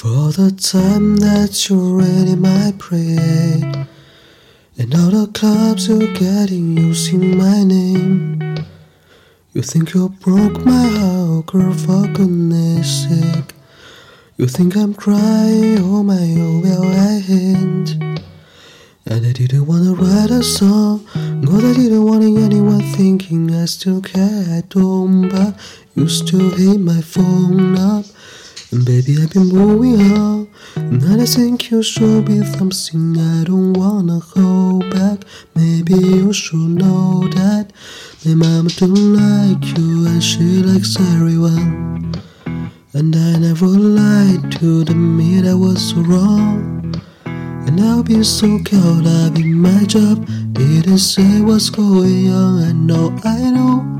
For the time that you're really my prey And all the clubs you're getting using my name. You think you broke my heart, girl, for goodness sake. You think I'm crying, oh my, oh well I hint And I didn't wanna write a song God, I didn't want anyone thinking I still care. At home But you still hit my phone up baby, I've been moving on. And I think you should be something I don't wanna hold back. Maybe you should know that my mama don't like you and she likes everyone. And I never lied to the me that was wrong. And I've been so caught up in my job. Didn't say what's going on. I know, I know.